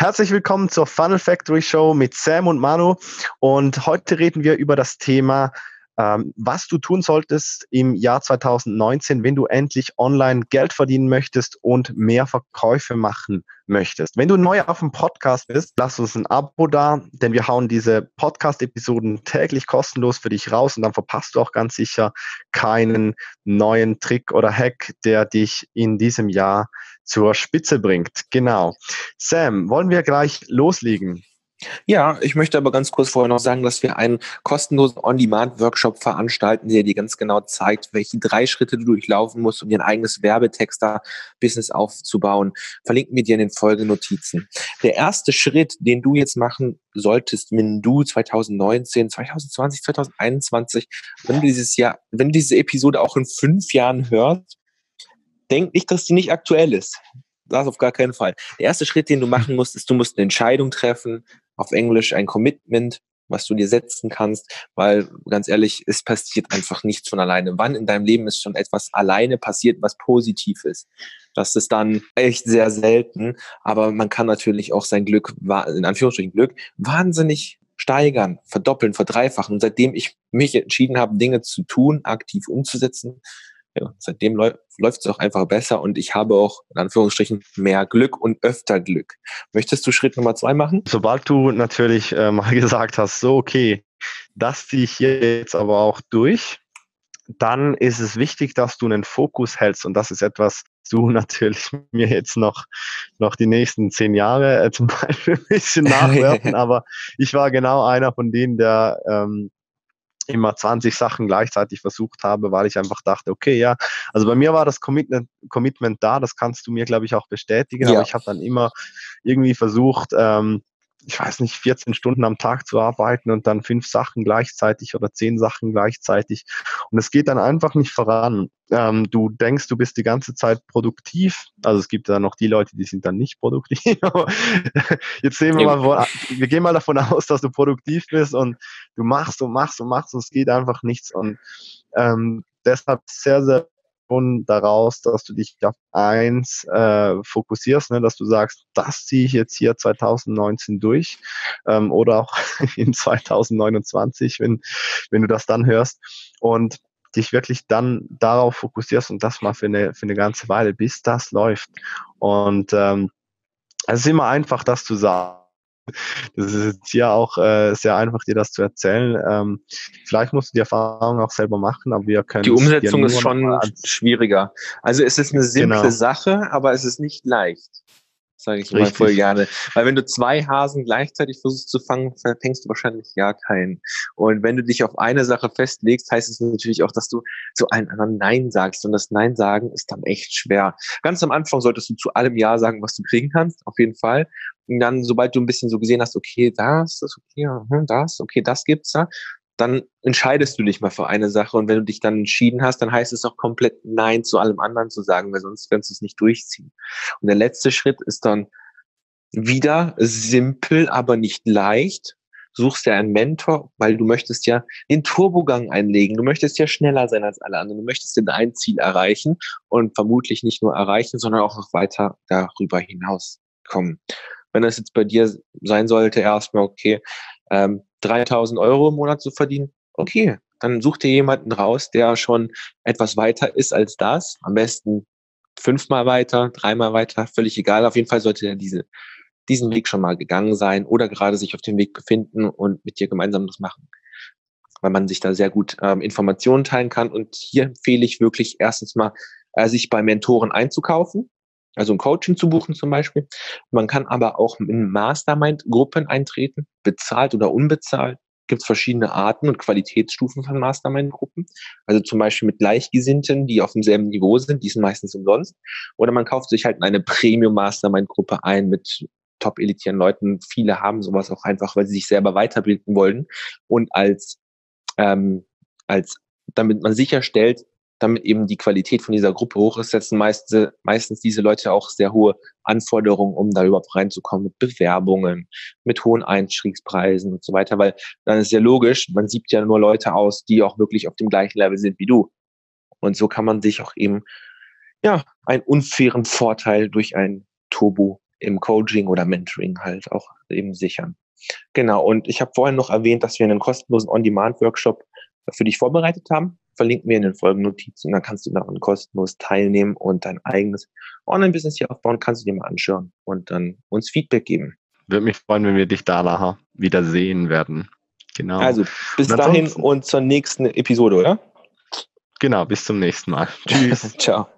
Herzlich willkommen zur Funnel Factory Show mit Sam und Manu. Und heute reden wir über das Thema ähm, was du tun solltest im Jahr 2019, wenn du endlich online Geld verdienen möchtest und mehr Verkäufe machen möchtest. Wenn du neu auf dem Podcast bist, lass uns ein Abo da, denn wir hauen diese Podcast-Episoden täglich kostenlos für dich raus und dann verpasst du auch ganz sicher keinen neuen Trick oder Hack, der dich in diesem Jahr zur Spitze bringt. Genau. Sam, wollen wir gleich loslegen? Ja, ich möchte aber ganz kurz vorher noch sagen, dass wir einen kostenlosen On-Demand-Workshop veranstalten, der dir ganz genau zeigt, welche drei Schritte du durchlaufen musst, um dir ein eigenes Werbetexter-Business aufzubauen. Verlinken wir dir in den Folgenotizen. Der erste Schritt, den du jetzt machen solltest, wenn du 2019, 2020, 2021, wenn du dieses Jahr, wenn du diese Episode auch in fünf Jahren hörst, denk nicht, dass die nicht aktuell ist. Das auf gar keinen Fall. Der erste Schritt, den du machen musst, ist, du musst eine Entscheidung treffen, auf Englisch ein Commitment, was du dir setzen kannst, weil ganz ehrlich, es passiert einfach nichts von alleine. Wann in deinem Leben ist schon etwas alleine passiert, was positiv ist? Das ist dann echt sehr selten, aber man kann natürlich auch sein Glück, in Anführungsstrichen Glück, wahnsinnig steigern, verdoppeln, verdreifachen. Und seitdem ich mich entschieden habe, Dinge zu tun, aktiv umzusetzen, ja, seitdem läuft es auch einfach besser und ich habe auch in Anführungsstrichen mehr Glück und öfter Glück. Möchtest du Schritt Nummer zwei machen? Sobald du natürlich äh, mal gesagt hast, so okay, das ziehe ich jetzt aber auch durch, dann ist es wichtig, dass du einen Fokus hältst und das ist etwas, du natürlich mir jetzt noch, noch die nächsten zehn Jahre äh, zum Beispiel ein bisschen nachwerfen, aber ich war genau einer von denen, der ähm, immer 20 Sachen gleichzeitig versucht habe, weil ich einfach dachte, okay, ja, also bei mir war das Commitment, Commitment da, das kannst du mir, glaube ich, auch bestätigen, ja. aber ich habe dann immer irgendwie versucht, ähm, ich weiß nicht, 14 Stunden am Tag zu arbeiten und dann fünf Sachen gleichzeitig oder zehn Sachen gleichzeitig. Und es geht dann einfach nicht voran. Ähm, du denkst, du bist die ganze Zeit produktiv. Also es gibt da noch die Leute, die sind dann nicht produktiv. Jetzt sehen wir mal, wir gehen mal davon aus, dass du produktiv bist und du machst und machst und machst und es geht einfach nichts. Und ähm, deshalb sehr, sehr daraus, dass du dich auf eins äh, fokussierst, ne, dass du sagst, das ziehe ich jetzt hier 2019 durch ähm, oder auch in 2029, wenn, wenn du das dann hörst und dich wirklich dann darauf fokussierst und das mal für eine, für eine ganze Weile, bis das läuft. Und ähm, es ist immer einfach, das zu sagen das ist jetzt hier auch äh, sehr einfach, dir das zu erzählen. Ähm, vielleicht musst du die Erfahrung auch selber machen, aber wir können. Die Umsetzung ist schon schwieriger. Also es ist eine simple genau. Sache, aber es ist nicht leicht sage ich Richtig. mal voll gerne. Weil wenn du zwei Hasen gleichzeitig versuchst zu fangen, fängst du wahrscheinlich gar keinen. Und wenn du dich auf eine Sache festlegst, heißt es natürlich auch, dass du zu allen anderen Nein sagst. Und das Nein sagen ist dann echt schwer. Ganz am Anfang solltest du zu allem Ja sagen, was du kriegen kannst, auf jeden Fall. Und dann, sobald du ein bisschen so gesehen hast, okay, das ist okay, hm, das, okay, das gibt's da, dann entscheidest du dich mal für eine Sache und wenn du dich dann entschieden hast, dann heißt es auch komplett Nein zu allem anderen zu sagen, weil sonst kannst du es nicht durchziehen. Und der letzte Schritt ist dann wieder simpel, aber nicht leicht. Suchst dir einen Mentor, weil du möchtest ja den Turbogang einlegen. Du möchtest ja schneller sein als alle anderen. Du möchtest dir ein Ziel erreichen und vermutlich nicht nur erreichen, sondern auch noch weiter darüber hinaus kommen. Wenn das jetzt bei dir sein sollte, erstmal okay, ähm, 3000 Euro im Monat zu verdienen, okay, dann such dir jemanden raus, der schon etwas weiter ist als das. Am besten fünfmal weiter, dreimal weiter, völlig egal. Auf jeden Fall sollte er diese, diesen Weg schon mal gegangen sein oder gerade sich auf dem Weg befinden und mit dir gemeinsam das machen. Weil man sich da sehr gut ähm, Informationen teilen kann. Und hier empfehle ich wirklich erstens mal, äh, sich bei Mentoren einzukaufen also ein Coaching zu buchen zum Beispiel. Man kann aber auch in Mastermind-Gruppen eintreten, bezahlt oder unbezahlt. Gibt es verschiedene Arten und Qualitätsstufen von Mastermind-Gruppen. Also zum Beispiel mit Gleichgesinnten, die auf demselben Niveau sind, die sind meistens umsonst. Oder man kauft sich halt eine Premium-Mastermind-Gruppe ein mit top elitären Leuten. Viele haben sowas auch einfach, weil sie sich selber weiterbilden wollen und als, ähm, als damit man sicherstellt, damit eben die Qualität von dieser Gruppe hoch ist, setzen meist, meistens diese Leute auch sehr hohe Anforderungen, um da überhaupt reinzukommen, mit Bewerbungen, mit hohen Einstiegspreisen und so weiter, weil dann ist ja logisch, man sieht ja nur Leute aus, die auch wirklich auf dem gleichen Level sind wie du. Und so kann man sich auch eben, ja, einen unfairen Vorteil durch ein Turbo im Coaching oder Mentoring halt auch eben sichern. Genau, und ich habe vorhin noch erwähnt, dass wir einen kostenlosen On-Demand-Workshop für dich vorbereitet haben. Verlinken wir in den Folgennotizen. Dann kannst du daran kostenlos teilnehmen und dein eigenes Online-Business hier aufbauen. Kannst du dir mal anschauen und dann uns Feedback geben. Würde mich freuen, wenn wir dich da nachher wieder sehen werden. Genau. Also bis und dahin und zur nächsten Episode, oder? Genau, bis zum nächsten Mal. Tschüss. Ciao.